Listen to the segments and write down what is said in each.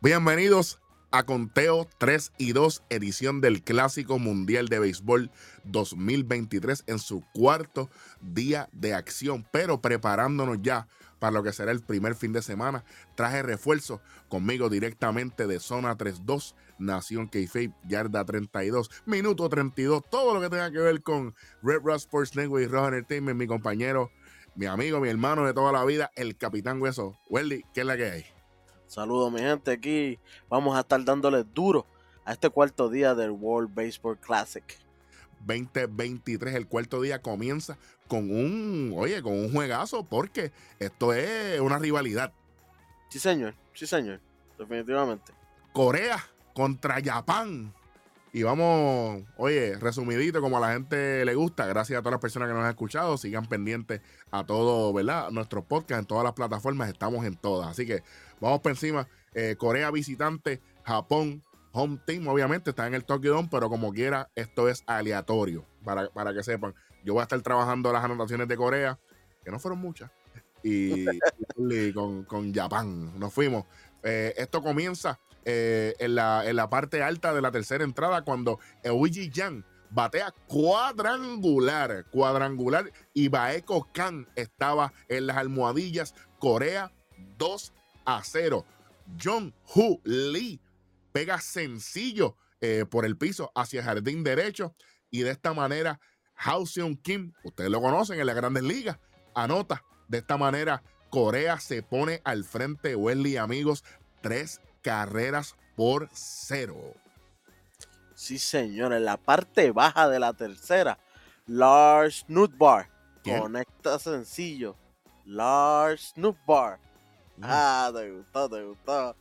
Bienvenidos a Conteo 3 y 2, edición del Clásico Mundial de Béisbol 2023 en su cuarto día de acción, pero preparándonos ya para lo que será el primer fin de semana. Traje refuerzo conmigo directamente de Zona 32, Nación Keife, Yarda 32, Minuto 32, todo lo que tenga que ver con Red Rock Sports Network y Rock Entertainment, mi compañero, mi amigo, mi hermano de toda la vida, el Capitán Hueso. Welly, ¿qué es la que hay? Saludos mi gente, aquí vamos a estar dándole duro a este cuarto día del World Baseball Classic. 2023, el cuarto día comienza con un, oye, con un juegazo porque esto es una rivalidad. Sí señor, sí señor, definitivamente. Corea contra Japón. Y vamos, oye, resumidito, como a la gente le gusta, gracias a todas las personas que nos han escuchado, sigan pendientes a todo, ¿verdad? Nuestros podcasts en todas las plataformas, estamos en todas. Así que vamos por encima. Eh, Corea visitante, Japón, home team, obviamente, está en el Tokyo Dome, pero como quiera, esto es aleatorio, para, para que sepan. Yo voy a estar trabajando las anotaciones de Corea, que no fueron muchas, y, con, con Japón. Nos fuimos. Eh, esto comienza eh, en, la, en, la, parte alta de la tercera entrada cuando Eiji Yang batea cuadrangular, cuadrangular y Baeko Kan estaba en las almohadillas. Corea 2 a 0. John Hu Lee pega sencillo eh, por el piso hacia el jardín derecho y de esta manera Hao Seon Kim, ustedes lo conocen en las grandes ligas, anota. De esta manera Corea se pone al frente, Wesley amigos, tres carreras por cero. Sí, señor, en la parte baja de la tercera, Lars Nutbar conecta sencillo. Lars Nutbar. Mm. Ah, te gustó, te gustó.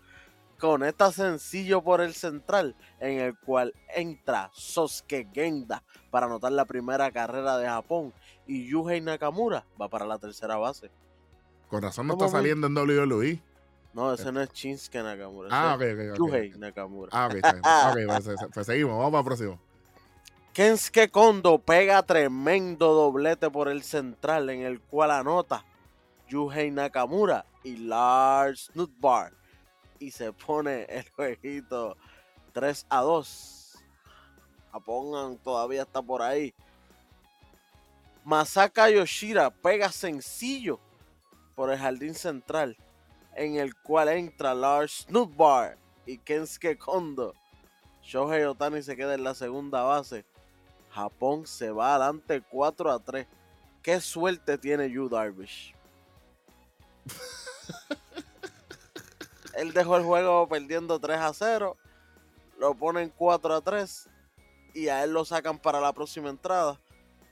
Conecta sencillo por el central, en el cual entra Sosuke Genda para anotar la primera carrera de Japón y Yuhei Nakamura va para la tercera base. Con razón no está saliendo en WWE. No, ese no es Shinsuke Nakamura. Ah, ok, ok. Yuhei Nakamura. Ah, ok, okay pues, pues, seguimos, vamos para el próximo. Kensuke Kondo pega tremendo doblete por el central en el cual anota Yuhei Nakamura y Lars Nutbar. Y se pone el jueguito 3 a 2. Japón todavía está por ahí. Masaka Yoshira pega sencillo por el jardín central en el cual entra Lars Nutbar y Kensuke Kondo. Shohei Otani se queda en la segunda base. Japón se va adelante 4 a 3. Qué suerte tiene Yu Darvish. él dejó el juego perdiendo 3 a 0. Lo ponen 4 a 3. Y a él lo sacan para la próxima entrada.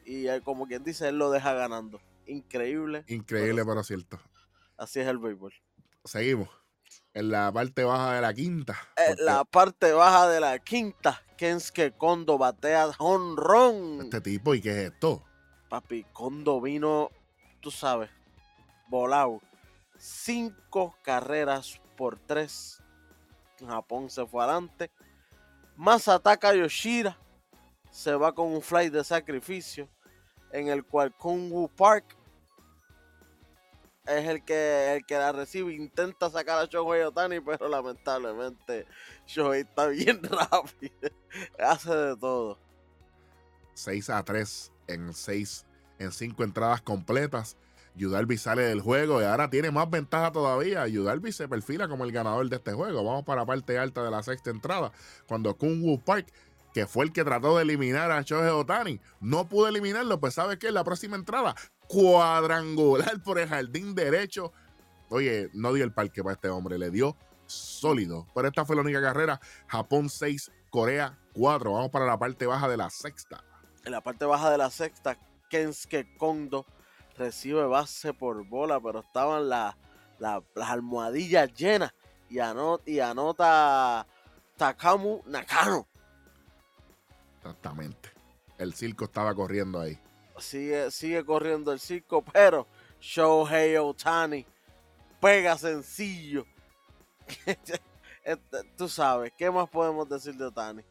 Y él, como quien dice, él lo deja ganando. Increíble. Increíble, pero cierto. Así es el béisbol seguimos. En la parte baja de la quinta. En la parte baja de la quinta, Kensuke Kondo batea honrón. Este tipo, ¿y qué es esto? Papi, Kondo vino, tú sabes, volado. Cinco carreras por tres. Japón se fue adelante. Más ataca Yoshira. Se va con un fly de sacrificio. En el cual Kung Park es el que, el que la recibe. Intenta sacar a Shohei Otani, pero lamentablemente Shohei está bien rápido. Hace de todo. 6 a 3 en 6 en 5 entradas completas. Yudalbi sale del juego y ahora tiene más ventaja todavía. Yudalbi se perfila como el ganador de este juego. Vamos para la parte alta de la sexta entrada. Cuando Kung Wu Park, que fue el que trató de eliminar a Shohei Otani, no pudo eliminarlo, pues ¿sabes qué? La próxima entrada cuadrangular por el jardín derecho. Oye, no dio el parque para este hombre, le dio sólido. Pero esta fue la única carrera. Japón 6, Corea 4. Vamos para la parte baja de la sexta. En la parte baja de la sexta, Kensuke Kondo recibe base por bola, pero estaban las almohadillas llenas y, anota, y anota Takamu Nakano. Exactamente. El circo estaba corriendo ahí sigue, sigue corriendo el circo, pero Shohei Otani pega sencillo. Este, tú sabes, ¿qué más podemos decir de Otani?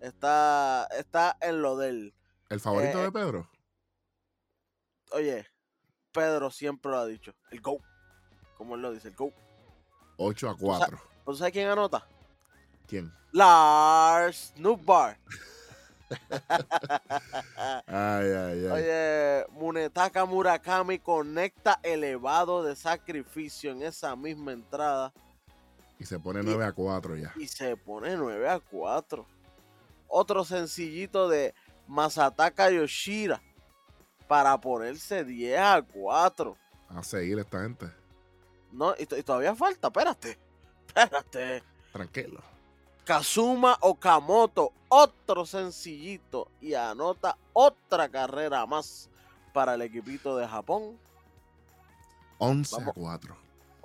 Está, está en lo del. ¿El favorito eh, de Pedro? Oye, Pedro siempre lo ha dicho. El GO. Como él lo dice, el GO. 8 a 4. ¿Sabes quién anota? ¿Quién? Lars Nubbar. Ay, ay, ay. Oye, Munetaka Murakami conecta elevado de sacrificio en esa misma entrada. Y se pone 9 a 4 ya. Y se pone 9 a 4. Otro sencillito de Masataka Yoshira para ponerse 10 a 4. A seguir esta gente. No, y, todavía falta, espérate. Espérate. Tranquilo. Kazuma Okamoto, otro sencillito y anota otra carrera más para el equipito de Japón. 11 a 4.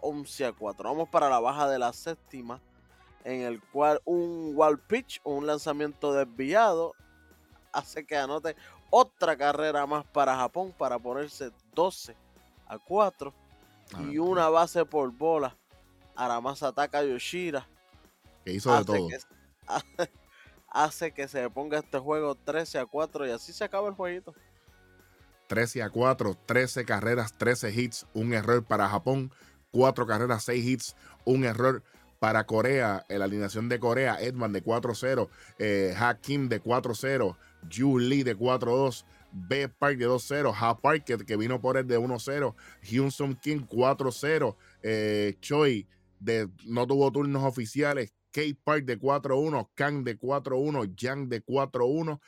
11 a 4. Vamos para la baja de la séptima, en el cual un wall pitch, un lanzamiento desviado, hace que anote otra carrera más para Japón para ponerse 12 a 4. y una base por bola. Aramasa ataca Yoshira. Que hizo de todo. hace que se ponga este juego 13 a 4 y así se acaba el jueguito. 13 a 4, 13 carreras, 13 hits, un error para Japón, 4 carreras, 6 hits, un error para Corea, en la alineación de Corea, Edman de 4-0, eh, Hakim de 4-0, Yu Lee de 4-2, B Park de 2-0, Ha Park que, vino por el de 1-0, Hyun Kim 4-0, eh, Choi de, no tuvo turnos oficiales, K Park de 4-1, Kang de 4-1, Yang de 4-1,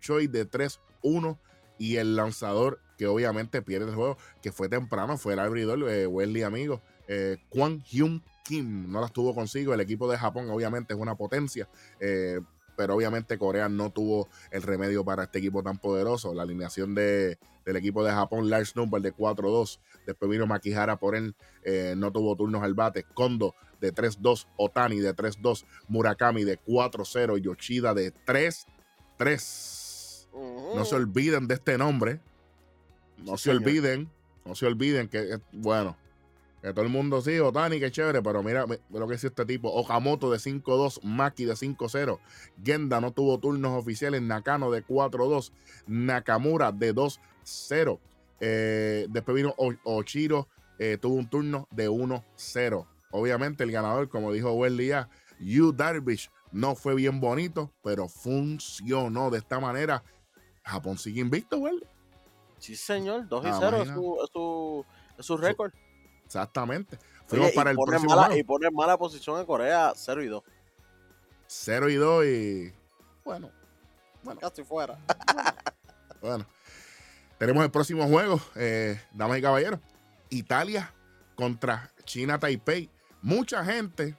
Choi de 3-1 y el lanzador que obviamente pierde el juego, que fue temprano, fue el abridor, eh, Wesley amigo, eh, Kwang Hyun Kim, no las tuvo consigo, el equipo de Japón obviamente es una potencia, eh, pero obviamente Corea no tuvo el remedio para este equipo tan poderoso. La alineación de, del equipo de Japón, Lars Number de 4-2. Después vino Makihara por él, eh, no tuvo turnos al bate. Kondo de 3-2, Otani de 3-2, Murakami de 4-0, Yoshida de 3-3. No se olviden de este nombre. No se olviden, no se olviden que, bueno, que todo el mundo sí, Otani, qué chévere, pero mira, lo que es este tipo. Okamoto de 5-2, Maki de 5-0. Genda no tuvo turnos oficiales. Nakano de 4-2. Nakamura de 2-0. Eh, después vino Ochiro, eh, tuvo un turno de 1-0. Obviamente el ganador, como dijo Welly ya, Yu Darvish no fue bien bonito, pero funcionó de esta manera. Japón sigue invicto, Welly. Sí, señor, 2 0 es su, su récord. Exactamente. Fuimos para el próximo mala, Y pone mala posición en Corea 0 y 2. 0 y 2 y. Bueno. bueno. Casi fuera. Bueno. Tenemos el próximo juego, eh, damas y caballeros. Italia contra China Taipei. Mucha gente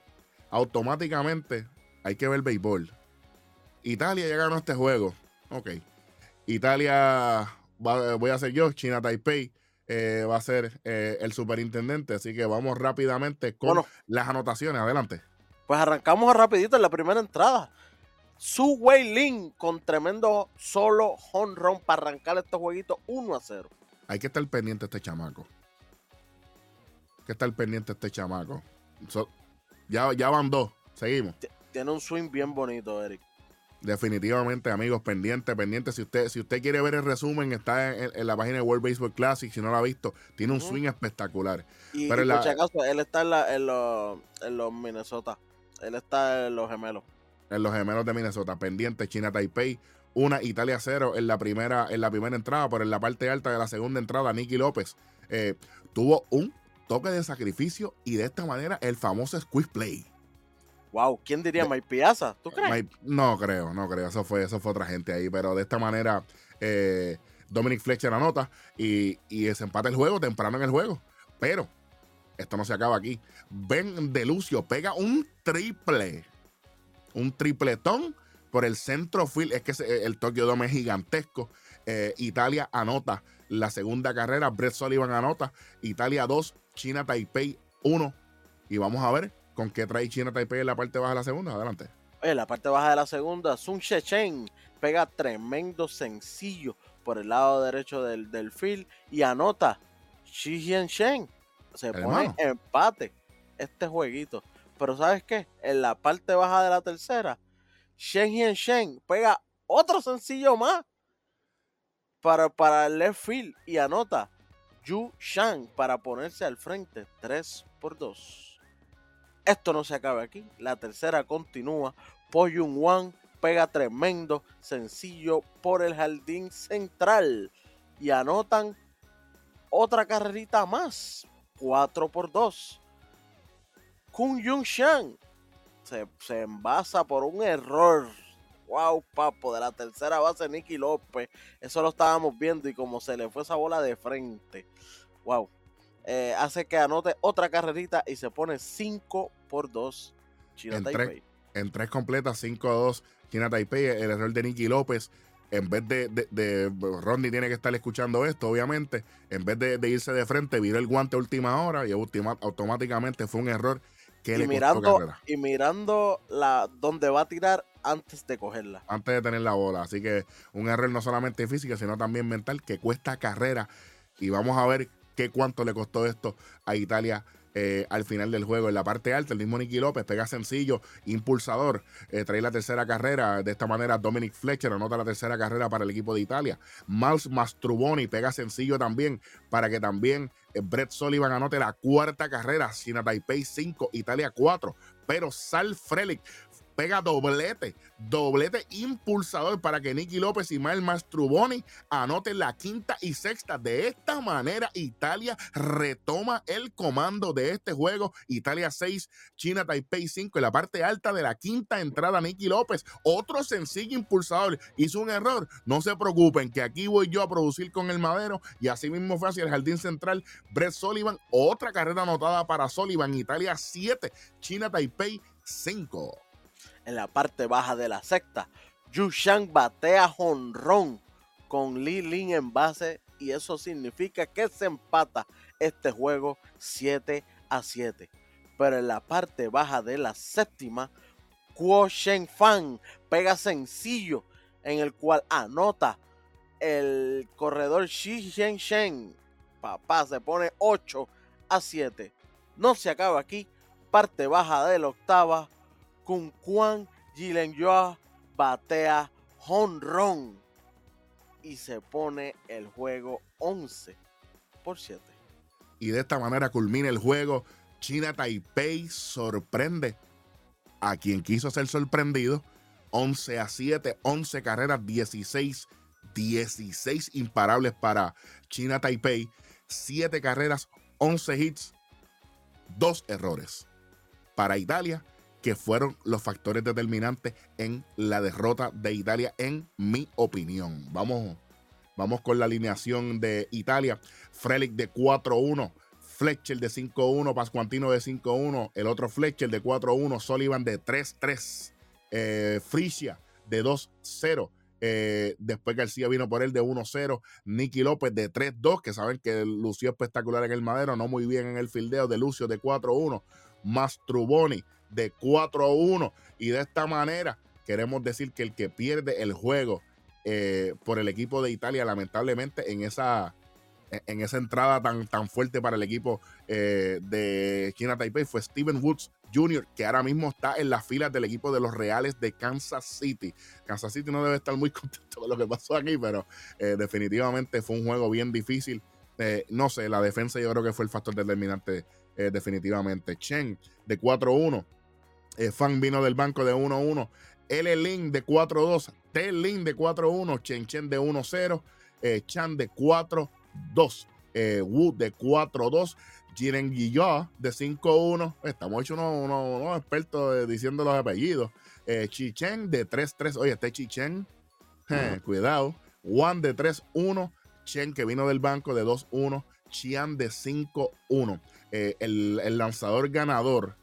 automáticamente hay que ver béisbol. Italia ya ganó este juego. Ok. Italia voy a ser yo, China Taipei. Eh, va a ser eh, el superintendente. Así que vamos rápidamente con las anotaciones. Adelante. Pues arrancamos rapidito en la primera entrada. Su Wei Lin con tremendo solo home run para arrancar este jueguito 1 a 0. Hay que estar pendiente este chamaco. Hay que estar pendiente este chamaco. Ya, ya van dos. Seguimos. Tiene un swing bien bonito, Eric. Definitivamente, amigos, pendiente, pendiente. Si usted, si usted quiere ver el resumen, está en, la página de World Baseball Classic. Si no lo ha visto, tiene un swing espectacular. Y, Pero por si acaso, él está en, los, en los Minnesota. Él está en los gemelos. En los gemelos de Minnesota. Pendiente, China Taipei. Una Italia cero en la primera, en la primera entrada, pero en la parte alta de la segunda entrada, Nicky López eh, tuvo un toque de sacrificio y de esta manera el famoso squeeze play. Wow, ¿quién diría Mike Piazza? ¿Tú crees? no creo, no creo. Eso fue, eso fue otra gente ahí. Pero de esta manera, eh, Dominic Fletcher anota y, y se empata el juego temprano en el juego. Pero esto no se acaba aquí. Ben Delucio pega un triple. Un tripletón por el centro field. Es que el Tokyo Dome es gigantesco. Eh, Italia anota la segunda carrera. Brett Sullivan anota. Italia 2, China Taipei 1. Y vamos a ver ¿Con qué trae China Taipei en la parte baja de la segunda? Adelante. En la parte baja de la segunda, Sun Shechen pega tremendo sencillo por el lado derecho del, del field y anota Xi Shen. Se pone empate este jueguito. Pero ¿sabes qué? En la parte baja de la tercera, Shen Shen pega otro sencillo más para, para el left field y anota Yu Shang para ponerse al frente 3 por 2. esto no se acaba aquí. La tercera continúa. Poyun Wan pega tremendo sencillo por el jardín central. Y anotan otra carrerita más. 4 por 2. Kun Yun Shan se, se envasa por un error. Wow, papo, de la tercera base Nicky López. Eso lo estábamos viendo y como se le fue esa bola de frente. Wow. Eh, hace que anote otra carrerita y se pone 5 por 2 China en Taipei. Tres, en tres completas, 5 a 2 China Taipei. El error de Nicky López. En vez de, de, Rodney tiene que estar escuchando esto, obviamente. En vez de, irse de frente, viró el guante a última hora y automáticamente fue un error y le mirando, Y mirando la donde va a tirar antes de cogerla. Antes de tener la bola. Así que un error no solamente físico, sino también mental que cuesta carrera. Y vamos a ver qué cuánto le costó esto a Italia eh, al final del juego. En la parte alta, el mismo Nicky López pega sencillo, impulsador, eh, trae la tercera carrera. De esta manera, Dominic Fletcher anota la tercera carrera para el equipo de Italia. Miles Mastruboni pega sencillo también para que también eh, Brett Sullivan anote la cuarta carrera. China Taipei 5, Italia 4. Pero Sal Frelick pega doblete, doblete impulsador para que Nicky López y Mael Mastruboni anoten la quinta y sexta. De esta manera, Italia retoma el comando de este juego. Italia 6, China Taipei 5. En la parte alta de la quinta entrada, Nicky López, otro sencillo impulsador, hizo un error. No se preocupen, que aquí voy yo a producir con el madero. Y así mismo fue hacia el jardín central. Brett Sullivan, otra carrera anotada para Sullivan. Italia 7, China Taipei 5 en la parte baja de la secta. Yu Shang batea jonrón con Li Lin en base y eso significa que se empata este juego 7 a 7. Pero en la parte baja de la séptima, Kuo Shen Fan pega sencillo en el cual anota el corredor Xi Shen Shen. Papá se pone 8 a 7. No se acaba aquí. Parte baja de la octava con Juan Yoa batea honrón y se pone el juego 11 por 7. Y de esta manera culmina el juego. China Taipei sorprende a quien quiso ser sorprendido. 11 a 7, 11 carreras, 16, 16 imparables para China Taipei. 7 carreras, 11 hits, 2 errores. Para Italia, que fueron los factores determinantes en la derrota de Italia, en mi opinión. Vamos, vamos con la alineación de Italia. Frelick de 4-1. Fletcher de 5-1, Pascuantino de 5-1, el otro Fletcher de 4-1, Sullivan de 3-3, eh, Frisia de 2-0, eh, después García vino por él de 1-0, Nicky López de 3-2, que saben que lució espectacular en el madero, no muy bien en el fildeo de Lucio de 4-1, Mastruboni de 4 a 1. Y de esta manera queremos decir que el que pierde el juego eh, por el equipo de Italia, lamentablemente, en esa, en esa entrada tan, tan fuerte para el equipo eh, de China Taipei fue Steven Woods Jr., que ahora mismo está en las filas del equipo de los Reales de Kansas City. Kansas City no debe estar muy contento con lo que pasó aquí, pero eh, definitivamente fue un juego bien difícil. no sé, la defensa yo creo que fue el factor determinante definitivamente. Chen de 4-1 eh, Fan vino del banco de 1-1. L. Lin de 4-2. T. Lin de 4-1. Chen Chen de 1-0. Eh, Chan de 4-2. Eh, Wu de 4-2. Jiren Guillot de 5-1. Estamos hechos unos, expertos diciendo los apellidos. Chi Chen de 3-3. Oye, este Chi Chen. cuidado. Juan de 3-1. Chen que vino del banco de 2-1. Chian de 5-1. El, el, lanzador ganador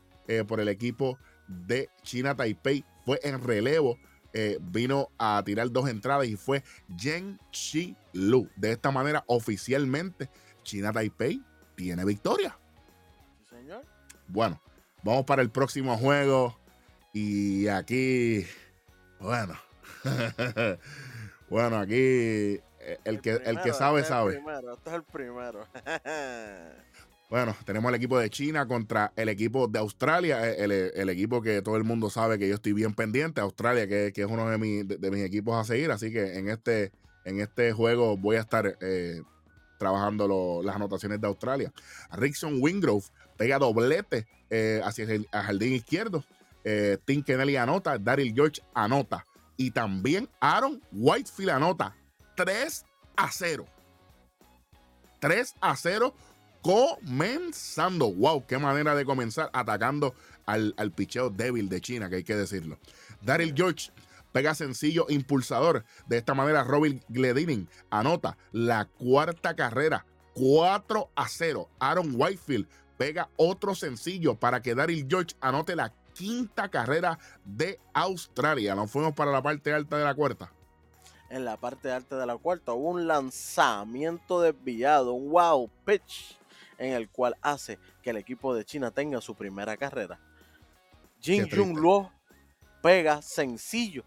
por el equipo de China Taipei fue en relevo. Eh, vino a tirar dos entradas y fue Yen Chi Lu. De esta manera, oficialmente, China Taipei tiene victoria. señor. Bueno, vamos para el próximo juego. Y aquí, bueno, bueno, aquí eh, el, que, el que sabe, este sabe. este es el primero. Bueno, tenemos el equipo de China contra el equipo de Australia, eh, el, equipo que todo el mundo sabe que yo estoy bien pendiente, Australia, que, es uno de, mis equipos a seguir, así que en este, en este juego voy a estar eh, trabajando las anotaciones de Australia. Rickson Wingrove pega doblete eh, hacia el jardín izquierdo. Tim Kennelly anota, Daryl George anota. Y también Aaron Whitefield anota 3 a 0. 3 a 0 comenzando. Wow, qué manera de comenzar atacando al, al picheo débil de China, que hay que decirlo. Daryl George pega sencillo impulsador. De esta manera, Robin Gledining anota la cuarta carrera, 4 a 0. Aaron Whitefield pega otro sencillo para que Daryl George anote la quinta carrera de Australia. Nos fuimos para la parte alta de la cuarta. En la parte alta de la cuarta hubo un lanzamiento desviado, wow pitch, en el cual hace que el equipo de China tenga su primera carrera. Jin Jung Luo pega sencillo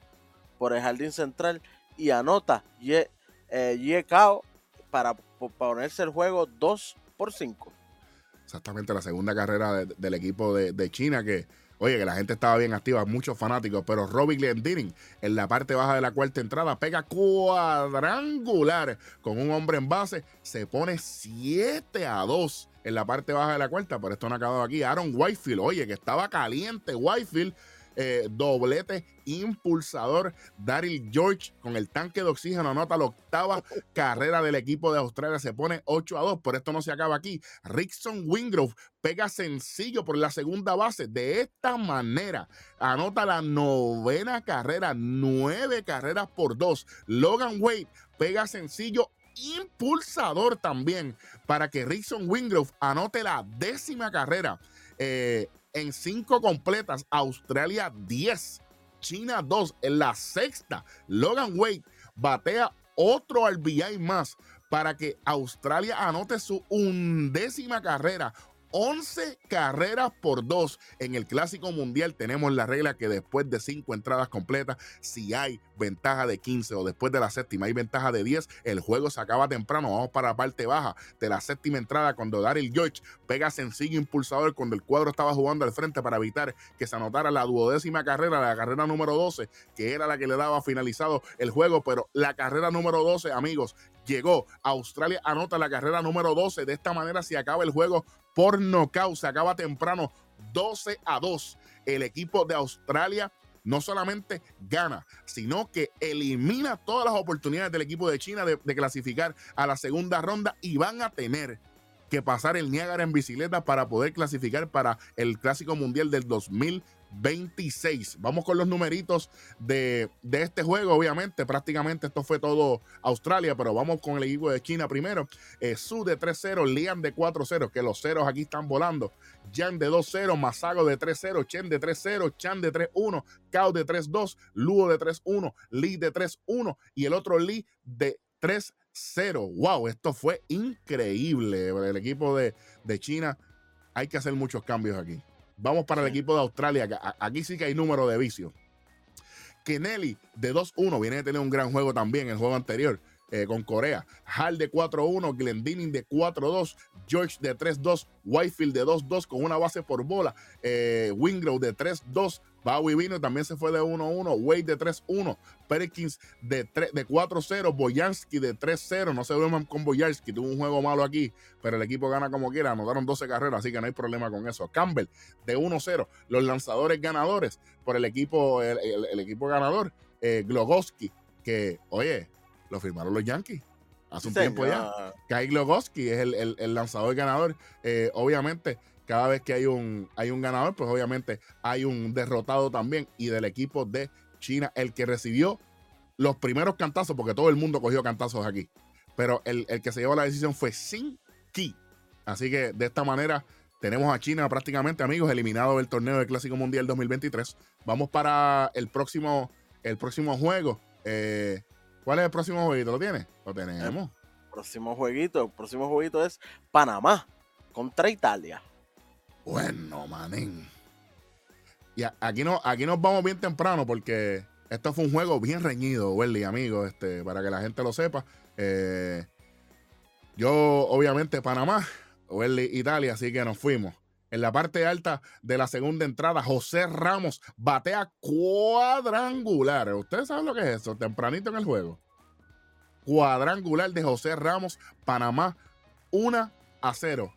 por el jardín central y anota Ye, eh, Kao para ponerse el juego 2 por 5. Exactamente, la segunda carrera del equipo de, China que, oye, que la gente estaba bien activa, muchos fanáticos, pero Robbie Glendening en la parte baja de la cuarta entrada pega cuadrangular con un hombre en base, se pone 7 a 2 en la parte baja de la cuarta, por esto no ha acabado aquí. Aaron Whitefield, oye, que estaba caliente Whitefield eh, doblete impulsador. Daryl George con el tanque de oxígeno anota la octava carrera del equipo de Australia. Se pone 8 a 2, por esto no se acaba aquí. Rickson Wingrove pega sencillo por la segunda base. De esta manera anota la novena carrera, nueve carreras por dos. Logan Wade pega sencillo impulsador también para que Rickson Wingrove anote la décima carrera. Eh, en cinco completas, Australia 10, China 2 en la sexta. Logan Wade batea otro RBI más para que Australia anote su undécima carrera, 11 carreras por 2 en el Clásico Mundial. Tenemos la regla que después de 5 entradas completas, si hay ventaja de 15 o después de la séptima hay ventaja de 10, el juego se acaba temprano. Vamos para la parte baja de la séptima entrada cuando Daryl George pega sencillo impulsador cuando el cuadro estaba jugando al frente para evitar que se anotara la duodécima carrera, la carrera número 12, que era la que le daba finalizado el juego. Pero la carrera número 12, amigos, llegó. Australia anota la carrera número 12. De esta manera se acaba el juego por nocaut. Se acaba temprano 12 a 2. El equipo de Australia no solamente gana, sino que elimina todas las oportunidades del equipo de China de, clasificar a la segunda ronda y van a tener que pasar el Niágara en bicicleta para poder clasificar para el Clásico Mundial del 2020. 26. Vamos con los numeritos de, este juego. Obviamente, prácticamente esto fue todo Australia, pero vamos con el equipo de China primero. Eh, Su de 3-0, Liam de 4-0, que los ceros aquí están volando. Jan de 2-0, Masago de 3-0, Chen de 3-0, Chan de 3-1, Kao de 3-2, Luo de 3-1, Lee de 3-1 y el otro Lee de 3-0. Wow, esto fue increíble. El equipo de, de China, hay que hacer muchos cambios aquí. Vamos para el equipo de Australia. Aquí sí que hay número de vicios. Kennelly de 2-1 viene de tener un gran juego también, el juego anterior. Eh, con Corea. Hall de 4-1, Glendinning de 4-2, George de 3-2, Whitefield de 2-2 con una base por bola, eh, Wingrove de 3-2, Bowie Vino también se fue de 1-1. Wade de 3-1. Perkins de, de 4-0. Boyansky de 3-0. No se duerman con Boyansky. Tuvo un juego malo aquí, pero el equipo gana como quiera. Anotaron 12 carreras, así que no hay problema con eso. Campbell de 1-0. Los lanzadores ganadores por el equipo, el, equipo ganador. Eh, Glogowski, que, oye, lo firmaron los Yankees hace un tiempo ya. Kai Glogowski es el, lanzador ganador. Eh, obviamente cada vez que hay un, hay un ganador, pues obviamente hay un derrotado también. Y del equipo de China, el que recibió los primeros cantazos, porque todo el mundo cogió cantazos aquí. Pero el, que se llevó la decisión fue Sin Ki. Así que de esta manera tenemos a China prácticamente, amigos, eliminado del torneo del Clásico Mundial 2023. Vamos para el próximo, el próximo juego. Eh, ¿Cuál es el próximo jueguito? ¿Lo tiene? Lo tenemos. El próximo jueguito, el próximo jueguito es Panamá contra Italia. Bueno, manín. Y aquí, no, aquí nos vamos bien temprano porque esto fue un juego bien reñido, Welly, amigo, este, para que la gente lo sepa. Eh, yo, obviamente, Panamá, Welly, Italia, así que nos fuimos. En la parte alta de la segunda entrada, José Ramos batea cuadrangular. ¿Ustedes saben lo que es eso? Tempranito en el juego. Cuadrangular de José Ramos, Panamá, 1 a 0.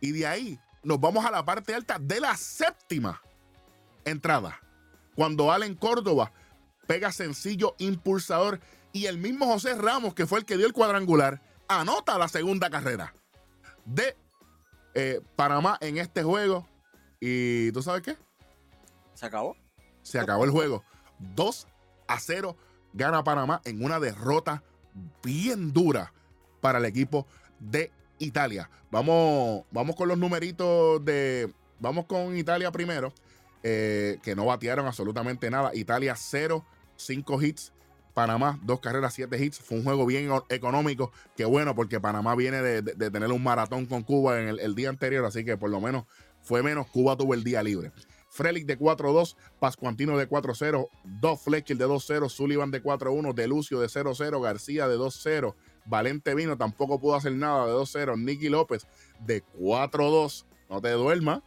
Y de ahí nos vamos a la parte alta de la séptima entrada. Cuando Allen Córdoba pega sencillo impulsador y el mismo José Ramos, que fue el que dio el cuadrangular, anota la segunda carrera de eh, Panamá en este juego. ¿Y tú sabes qué? ¿Se acabó? Se acabó el juego. 2 a 0 gana Panamá en una derrota bien dura para el equipo de Italia. Vamos, vamos con los numeritos de. Vamos con Italia primero, eh, que no batearon absolutamente nada. Italia 0, 5 hits. Panamá, dos carreras, siete hits. Fue un juego bien económico. Que bueno, porque Panamá viene de, tener un maratón con Cuba en el, día anterior, así que por lo menos fue menos. Cuba tuvo el día libre. Frelick de 4-2, Pascuantino de 4-0, Dos Fletcher de 2-0, Sullivan de 4-1, Delucio de 0-0, García de 2-0, Valente Vino tampoco pudo hacer nada de 2-0. Nicky López de 4-2. No te duermas.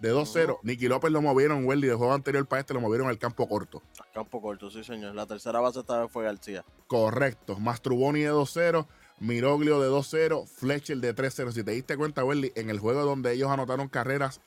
De 2-0. Nicky López lo movieron, Welly, de juego anterior para este lo movieron al campo corto. campo corto, sí, señor. La tercera base esta vez fue García. Correcto. Mastruboni de 2-0. Miroglio de 2-0. Fletcher de 3-0. Si te diste cuenta, Welly, en el juego donde ellos anotaron carreras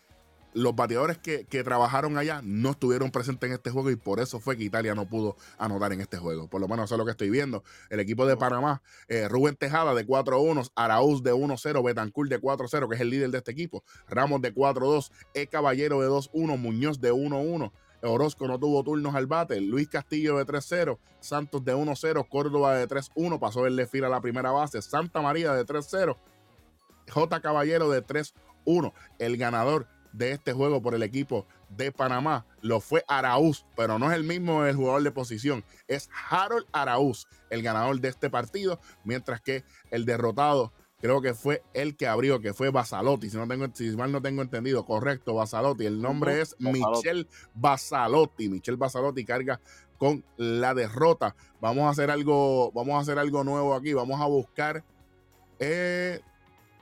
los bateadores que, trabajaron allá no estuvieron presentes en este juego y por eso fue que Italia no pudo anotar en este juego. Por lo menos eso es lo que estoy viendo. El equipo de Panamá, eh, Rubén Tejada de 4-1, Arauz de 1-0, Betancourt de 4-0, que es el líder de este equipo, Ramos de 4-2, E Caballero de 2-1, Muñoz de 1-1. Orozco no tuvo turnos al bate. Luis Castillo de 3-0. Santos de 1-0. Córdoba de 3-1. Pasó el fila a la primera base. Santa María de 3-0. J. Caballero de 3-1. El ganador de este juego por el equipo de Panamá. Lo fue Araúz, pero no es el mismo el jugador de posición, es Harold Araúz, el ganador de este partido, mientras que el derrotado creo que fue el que abrió, que fue Basalotti, si, no tengo, si mal no tengo entendido, correcto, Basalotti, el nombre es Michel Basalotti, Michel Basalotti carga con la derrota. Vamos a hacer algo, vamos a hacer algo nuevo aquí, vamos a buscar eh,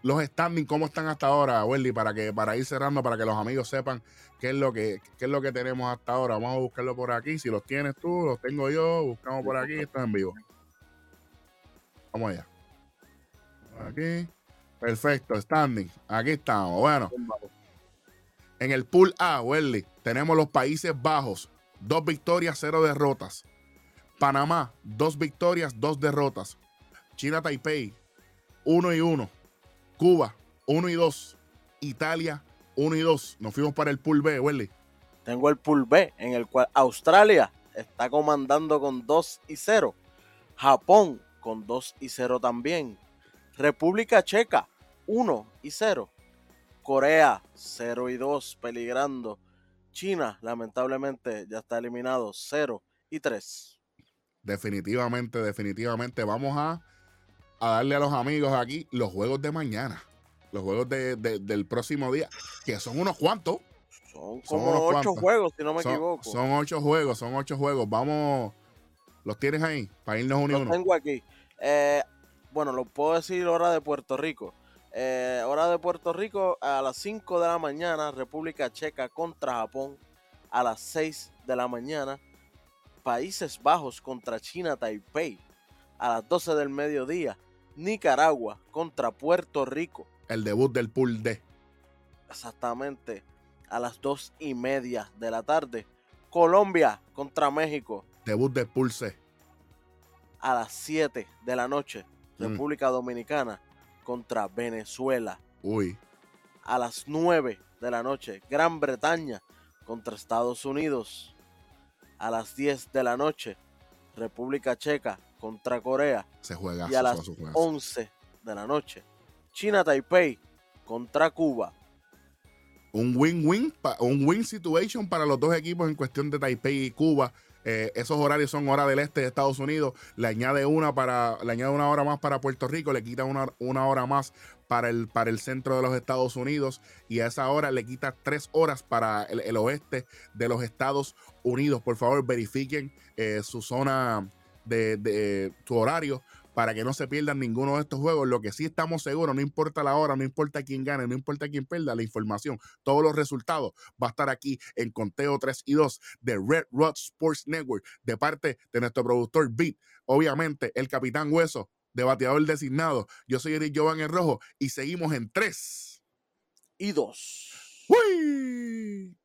los standings, cómo están hasta ahora, Welly, para que para ir cerrando, para que los amigos sepan qué es lo que qué es lo que tenemos hasta ahora. Vamos a buscarlo por aquí. Si los tienes tú, los tengo yo, buscamos por aquí, están en vivo. Vamos allá. Aquí. Perfecto, standing. Aquí estamos. Bueno. En el pool A, Welly, tenemos los Países Bajos. Dos victorias, cero derrotas. Panamá, dos victorias, dos derrotas. China Taipei, uno y uno. Cuba, 1 y 2. Italia, 1 y 2. Nos fuimos para el pool B, Welly. Tengo el pool B, en el cual Australia está comandando con 2 y 0. Japón con 2 y 0 también. República Checa, 1 y 0. Corea, 0 y 2, peligrando. China, lamentablemente, ya está eliminado, 0 y 3. Definitivamente, definitivamente. Vamos a a darle a los amigos aquí los juegos de mañana. Los juegos del próximo día, que son unos cuantos. Son como ocho juegos, si no me equivoco. Son ocho juegos, son ocho juegos. Vamos, los tienes ahí para irnos uno y Los tengo aquí. Eh, bueno, lo puedo decir hora de Puerto Rico. Eh, hora de Puerto Rico a las 5 de la mañana, República Checa contra Japón. A las 6 de la mañana, Países Bajos contra China Taipei. A las 12 del mediodía, Nicaragua contra Puerto Rico. El debut del pool D. Exactamente. A las dos y media de la tarde. Colombia contra México. Debut del pool C. A las 7 de la noche. Mm. República Dominicana contra Venezuela. Uy. A las 9 de la noche. Gran Bretaña contra Estados Unidos. A las 10 de la noche. República Checa contra Corea. Se juega. Y a las 11 de la noche, China Taipei contra Cuba. Un win-win, un win situation para los dos equipos en cuestión de Taipei y Cuba. Eh, esos horarios son hora del este de Estados Unidos. Le añade una para, le añade una hora más para Puerto Rico, le quita una, una hora más para el, para el centro de los Estados Unidos y a esa hora le quita tres horas para el, oeste de los Estados Unidos. Por favor, verifiquen eh, su zona de, tu horario para que no se pierdan ninguno de estos juegos. Lo que sí estamos seguros, no importa la hora, no importa quién gane, no importa quién pierda, la información, todos los resultados va a estar aquí en Conteo 3 y 2 de Red Rod Sports Network, de parte de nuestro productor Beat, obviamente el Capitán Hueso, de bateador designado. Yo soy Eric Jovan el Rojo y seguimos en 3 y 2. ¡Uy!